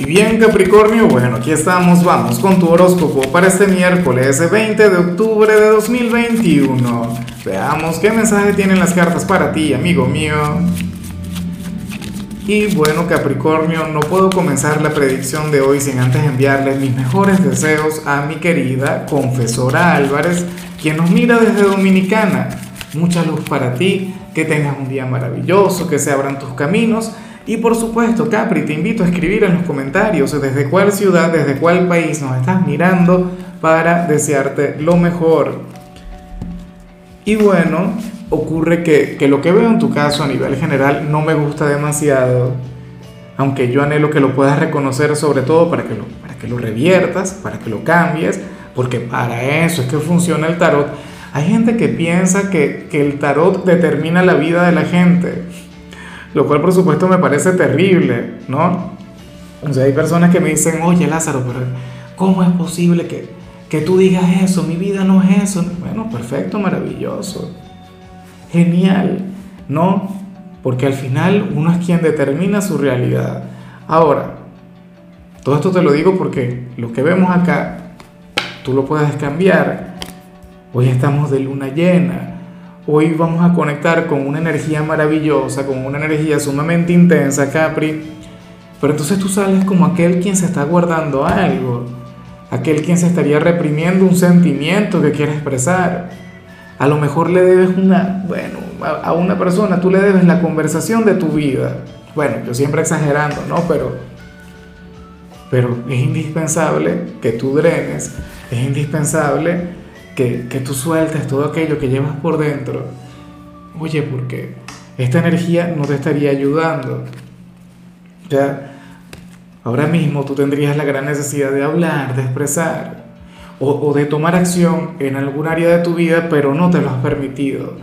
Y bien Capricornio, bueno, aquí estamos, vamos con tu horóscopo para este miércoles 20 de octubre de 2021. Veamos qué mensaje tienen las cartas para ti, amigo mío. Y bueno Capricornio, no puedo comenzar la predicción de hoy sin antes enviarles mis mejores deseos a mi querida confesora Álvarez, quien nos mira desde Dominicana. Mucha luz para ti, que tengas un día maravilloso, que se abran tus caminos y por supuesto, Capri, te invito a escribir en los comentarios desde cuál ciudad, desde cuál país nos estás mirando para desearte lo mejor. Y bueno, ocurre que, que, lo que veo en tu caso a nivel general no me gusta demasiado, aunque yo anhelo que lo puedas reconocer sobre todo para que lo, para que lo reviertas, para que lo cambies, porque para eso es que funciona el tarot. Hay gente que piensa que, que el tarot determina la vida de la gente lo cual por supuesto me parece terrible, ¿no? O sea, hay personas que me dicen, oye Lázaro, pero ¿cómo es posible que, que tú digas eso? Mi vida no es eso. Bueno, perfecto, maravilloso. Genial, ¿no? Porque al final uno es quien determina su realidad. Ahora, todo esto te lo digo porque lo que vemos acá, tú lo puedes cambiar. Hoy estamos de luna llena Hoy vamos a conectar con una energía maravillosa, con una energía sumamente intensa, Capri. Pero entonces tú sales como aquel quien se está guardando algo, aquel quien se estaría reprimiendo un sentimiento que quiere expresar. A lo mejor le debes una, bueno, a una persona, tú le debes la conversación de tu vida. Bueno, yo siempre exagerando, ¿no? Pero, pero es indispensable que tú drenes, es indispensable que, tú sueltes todo aquello que llevas por dentro. Oye, porque esta energía no te estaría ayudando. Ya, ahora mismo tú tendrías la gran necesidad de hablar, de expresar o, o de tomar acción en algún área de tu vida, pero no te lo has permitido.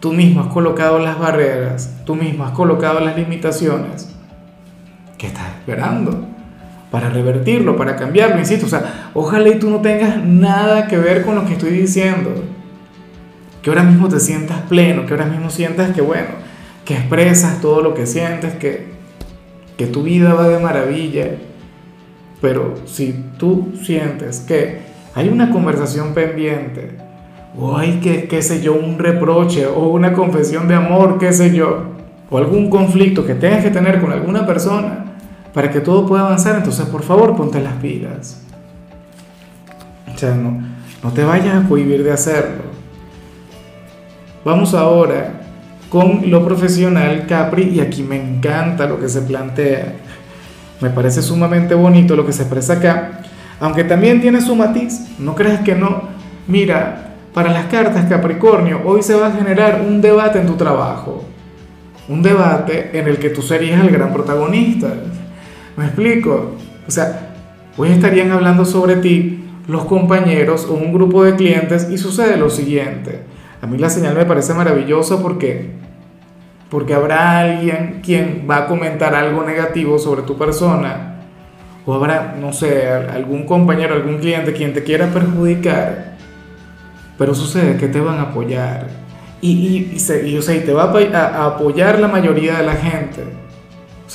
Tú mismo has colocado las barreras, tú mismo has colocado las limitaciones. ¿Qué estás esperando? Para revertirlo, para cambiarlo, insisto. O sea, ojalá y tú no tengas nada que ver con lo que estoy diciendo. Que ahora mismo te sientas pleno, que ahora mismo sientas que, bueno, que expresas todo lo que sientes, que, que tu vida va de maravilla. Pero si tú sientes que hay una conversación pendiente, o hay que, qué sé yo, un reproche, o una confesión de amor, qué sé yo, o algún conflicto que tengas que tener con alguna persona, para que todo pueda avanzar, entonces por favor ponte las pilas. O sea, no, no te vayas a cohibir de hacerlo. Vamos ahora con lo profesional Capri y aquí me encanta lo que se plantea. Me parece sumamente bonito lo que se expresa acá, aunque también tiene su matiz, no creas que no. Mira, para las cartas Capricornio, hoy se va a generar un debate en tu trabajo. Un debate en el que tú serías el gran protagonista. ¿Me explico? O sea, hoy estarían hablando sobre ti los compañeros o un grupo de clientes y sucede lo siguiente. A mí la señal me parece maravillosa porque porque habrá alguien quien va a comentar algo negativo sobre tu persona o habrá, no sé, algún compañero, algún cliente quien te quiera perjudicar, pero sucede que te van a apoyar y, y, y, o sea, y te va a apoyar la mayoría de la gente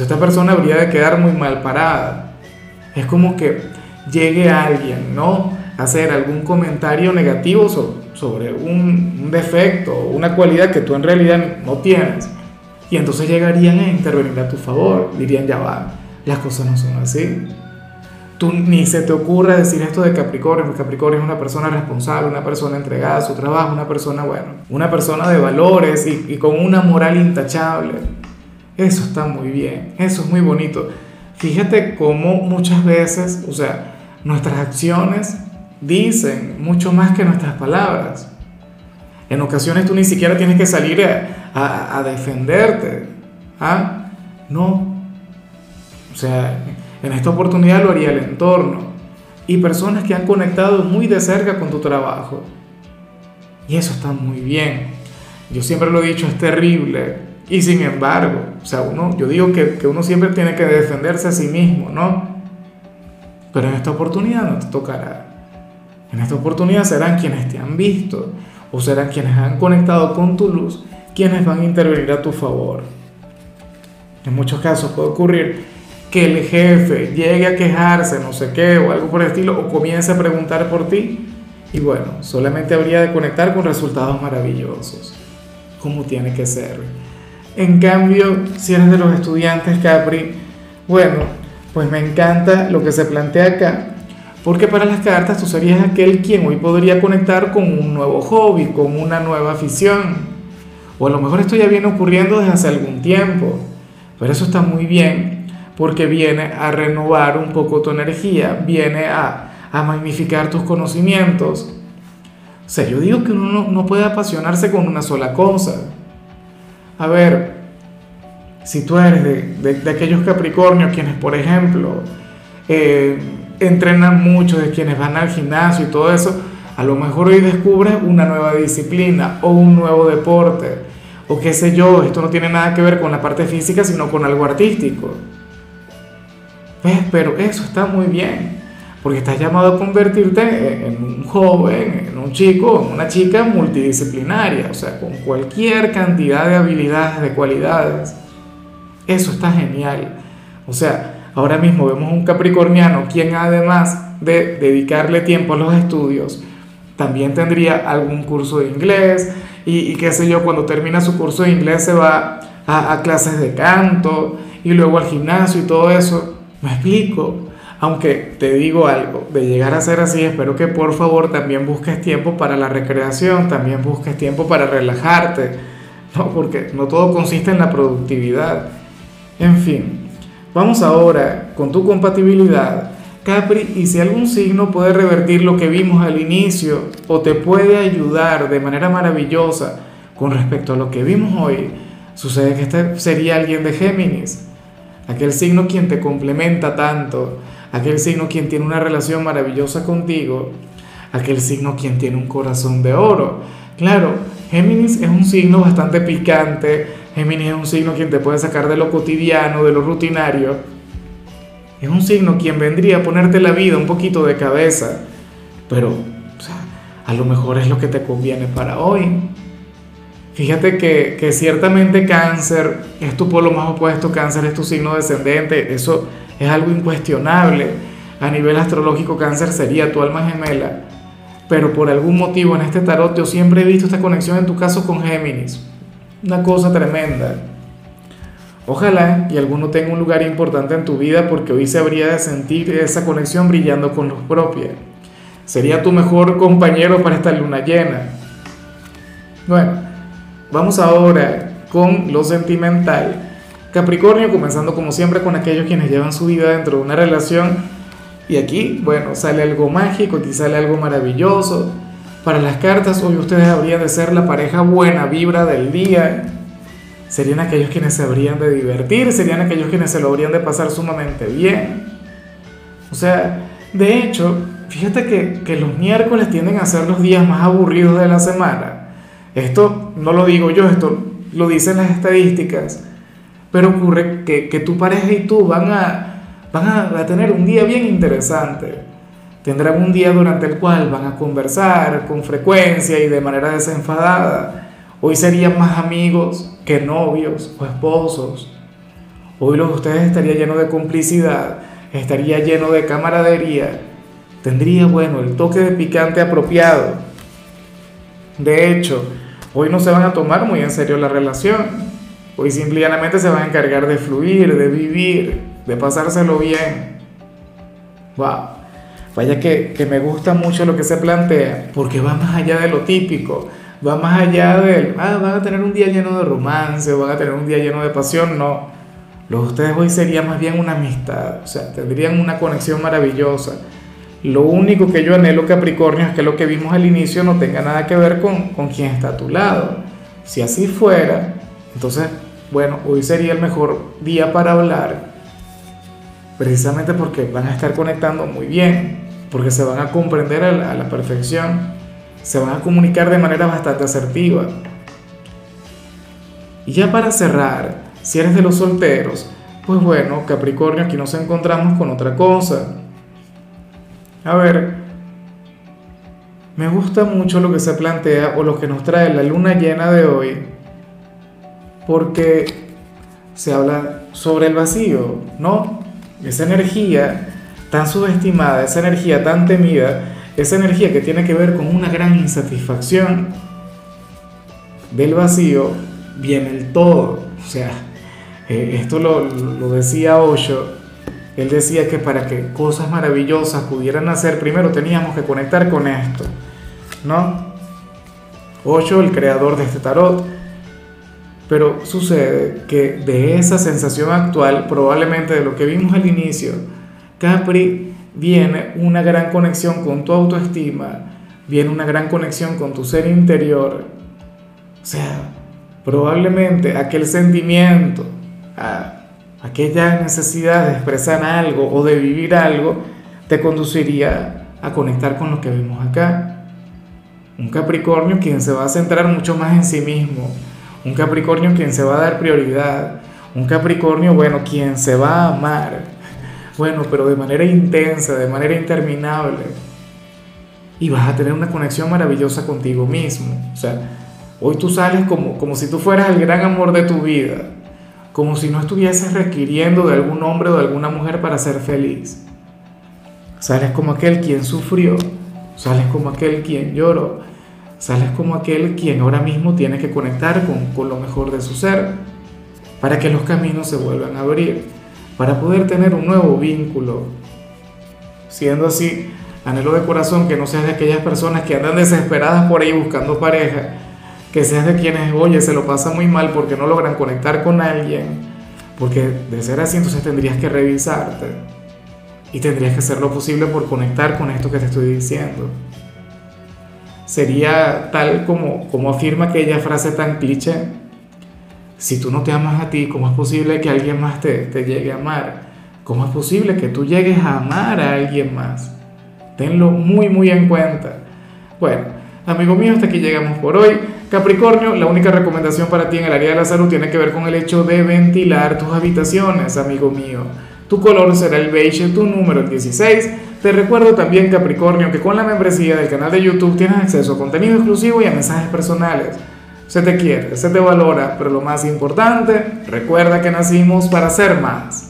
esta persona habría de quedar muy mal parada. Es como que llegue alguien, ¿no? A hacer algún comentario negativo sobre, un, un defecto, una cualidad que tú en realidad no tienes. Y entonces llegarían a intervenir a tu favor. Dirían, ya va, las cosas no son así. Tú ni se te ocurra decir esto de Capricornio, porque Capricornio es una persona responsable, una persona entregada a su trabajo, una persona, bueno, una persona de valores y, y con una moral intachable. Eso está muy bien, eso es muy bonito. Fíjate cómo muchas veces, o sea, nuestras acciones dicen mucho más que nuestras palabras. En ocasiones tú ni siquiera tienes que salir a, defenderte. ¿Ah? No. O sea, en esta oportunidad lo haría el entorno y personas que han conectado muy de cerca con tu trabajo. Y eso está muy bien. Yo siempre lo he dicho, es terrible y sin embargo, o sea, uno, yo digo que, que uno siempre tiene que defenderse a sí mismo, ¿no? Pero en esta oportunidad no te tocará. En esta oportunidad serán quienes te han visto o serán quienes han conectado con tu luz quienes van a intervenir a tu favor. En muchos casos puede ocurrir que el jefe llegue a quejarse, no sé qué, o algo por el estilo, o comience a preguntar por ti, y bueno, solamente habría de conectar con resultados maravillosos, como tiene que ser. En cambio, si eres de los estudiantes Capri, bueno, pues me encanta lo que se plantea acá, porque para las cartas tú serías aquel quien hoy podría conectar con un nuevo hobby, con una nueva afición. O a lo mejor esto ya viene ocurriendo desde hace algún tiempo, pero eso está muy bien porque viene a renovar un poco tu energía, viene a, magnificar tus conocimientos. O sea, yo digo que uno no, puede apasionarse con una sola cosa. A ver, si tú eres de, aquellos Capricornios quienes, por ejemplo, eh, entrenan mucho, de quienes van al gimnasio y todo eso, a lo mejor hoy descubres una nueva disciplina o un nuevo deporte, o qué sé yo, esto no tiene nada que ver con la parte física, sino con algo artístico. ¿Ves? Pero eso está muy bien, porque estás llamado a convertirte en un joven, en un chico, en una chica multidisciplinaria, o sea, con cualquier cantidad de habilidades, de cualidades. Eso está genial. O sea, Ahora mismo vemos un capricorniano quien además de dedicarle tiempo a los estudios, también tendría algún curso de inglés y, qué sé yo, cuando termina su curso de inglés se va a, a clases de canto y luego al gimnasio y todo eso. Me explico. Aunque te digo algo, de llegar a ser así, espero que por favor también busques tiempo para la recreación, también busques tiempo para relajarte, ¿no? porque no todo consiste en la productividad. En fin, Vamos ahora con tu compatibilidad, Capri, y si algún signo puede revertir lo que vimos al inicio o te puede ayudar de manera maravillosa con respecto a lo que vimos hoy, sucede que este sería alguien de Géminis, aquel signo quien te complementa tanto, aquel signo quien tiene una relación maravillosa contigo, aquel signo quien tiene un corazón de oro. Claro, Géminis es un signo bastante picante, Géminis es un signo quien te puede sacar de lo cotidiano, de lo rutinario. Es un signo quien vendría a ponerte la vida un poquito de cabeza. Pero a lo mejor es lo que te conviene para hoy. Fíjate que, que ciertamente cáncer es tu polo más opuesto, cáncer es tu signo descendente, eso es algo incuestionable. A nivel astrológico, cáncer sería tu alma gemela. Pero por algún motivo en este tarot yo siempre he visto esta conexión en tu caso con Géminis una cosa tremenda. Ojalá y alguno tenga un lugar importante en tu vida porque hoy se habría de sentir esa conexión brillando con los propios. Sería tu mejor compañero para esta luna llena. Bueno, vamos ahora con lo sentimental. Capricornio, comenzando como siempre con aquellos quienes llevan su vida dentro de una relación. Y aquí, bueno, sale algo mágico, aquí sale algo maravilloso para las cartas, hoy ustedes habrían de ser la pareja buena vibra del día. Serían aquellos quienes se habrían de divertir, serían aquellos quienes se lo habrían de pasar sumamente bien. O sea, de hecho, fíjate que, que los miércoles tienden a ser los días más aburridos de la semana. Esto no lo digo yo, esto lo dicen las estadísticas. Pero ocurre que, que tu pareja y tú van a, van a tener un día bien interesante Tendrán un día durante el cual van a conversar con frecuencia y de manera desenfadada. Hoy serían más amigos que novios o esposos. Hoy los de ustedes estaría lleno de complicidad, estaría lleno de camaradería. Tendría, bueno, el toque de picante apropiado. De hecho, hoy no se van a tomar muy en serio la relación. Hoy simplemente se van a encargar de fluir, de vivir, de pasárselo bien. ¡Wow! Vaya que, me gusta mucho lo que se plantea, porque va más allá de lo típico, va más allá del, ah, van a tener un día lleno de romance, van a tener un día lleno de pasión, no. Lo de ustedes hoy sería más bien una amistad, o sea, tendrían una conexión maravillosa. Lo único que yo anhelo, Capricornio, es que lo que vimos al inicio no tenga nada que ver con, con quien está a tu lado. Si así fuera, entonces, bueno, hoy sería el mejor día para hablar, precisamente porque van a estar conectando muy bien porque se van a comprender a la, perfección, se van a comunicar de manera bastante asertiva. Y ya para cerrar, si eres de los solteros, pues bueno, Capricornio, aquí nos encontramos con otra cosa. A ver, me gusta mucho lo que se plantea o lo que nos trae la luna llena de hoy, porque se habla sobre el vacío, ¿no? esa energía tan subestimada, esa energía tan temida, esa energía que tiene que ver con una gran insatisfacción, del vacío viene el todo. O sea, eh, esto lo, decía Osho, él decía que para que cosas maravillosas pudieran hacer, primero teníamos que conectar con esto, ¿no? Osho, el creador de este tarot, pero sucede que de esa sensación actual, probablemente de lo que vimos al inicio, Capri, viene una gran conexión con tu autoestima, viene una gran conexión con tu ser interior. O sea, probablemente aquel sentimiento, aquella necesidad de expresar algo o de vivir algo, te conduciría a conectar con lo que vimos acá. Un Capricornio quien se va a centrar mucho más en sí mismo, un Capricornio quien se va a dar prioridad, un Capricornio, bueno, quien se va a amar, bueno, pero de manera intensa, de manera interminable. Y vas a tener una conexión maravillosa contigo mismo. O sea, hoy tú sales como, como si tú fueras el gran amor de tu vida, como si no estuvieses requiriendo de algún hombre o de alguna mujer para ser feliz. Sales como aquel quien sufrió, sales como aquel quien lloró, Sales como aquel quien ahora mismo tiene que conectar con, lo mejor de su ser para que los caminos se vuelvan a abrir, para poder tener un nuevo vínculo. Siendo así, anhelo de corazón que no seas de aquellas personas que andan desesperadas por ahí buscando pareja, que seas de quienes, oye, se lo pasa muy mal porque no logran conectar con alguien, porque de ser así entonces tendrías que revisarte y tendrías que hacer lo posible por conectar con esto que te estoy diciendo sería tal como, como afirma aquella frase tan cliché. Si tú no te amas a ti, ¿cómo es posible que alguien más te, te llegue a amar? ¿Cómo es posible que tú llegues a amar a alguien más? Tenlo muy, muy en cuenta. Bueno, amigo mío, hasta aquí llegamos por hoy. Capricornio, la única recomendación para ti en el área de la salud tiene que ver con el hecho de ventilar tus habitaciones, amigo mío. Tu color será el beige, tu número el 16. Te recuerdo también, Capricornio, que con la membresía del canal de YouTube tienes acceso a contenido exclusivo y a mensajes personales. Se te quiere, se te valora, pero lo más importante, recuerda que nacimos para ser más.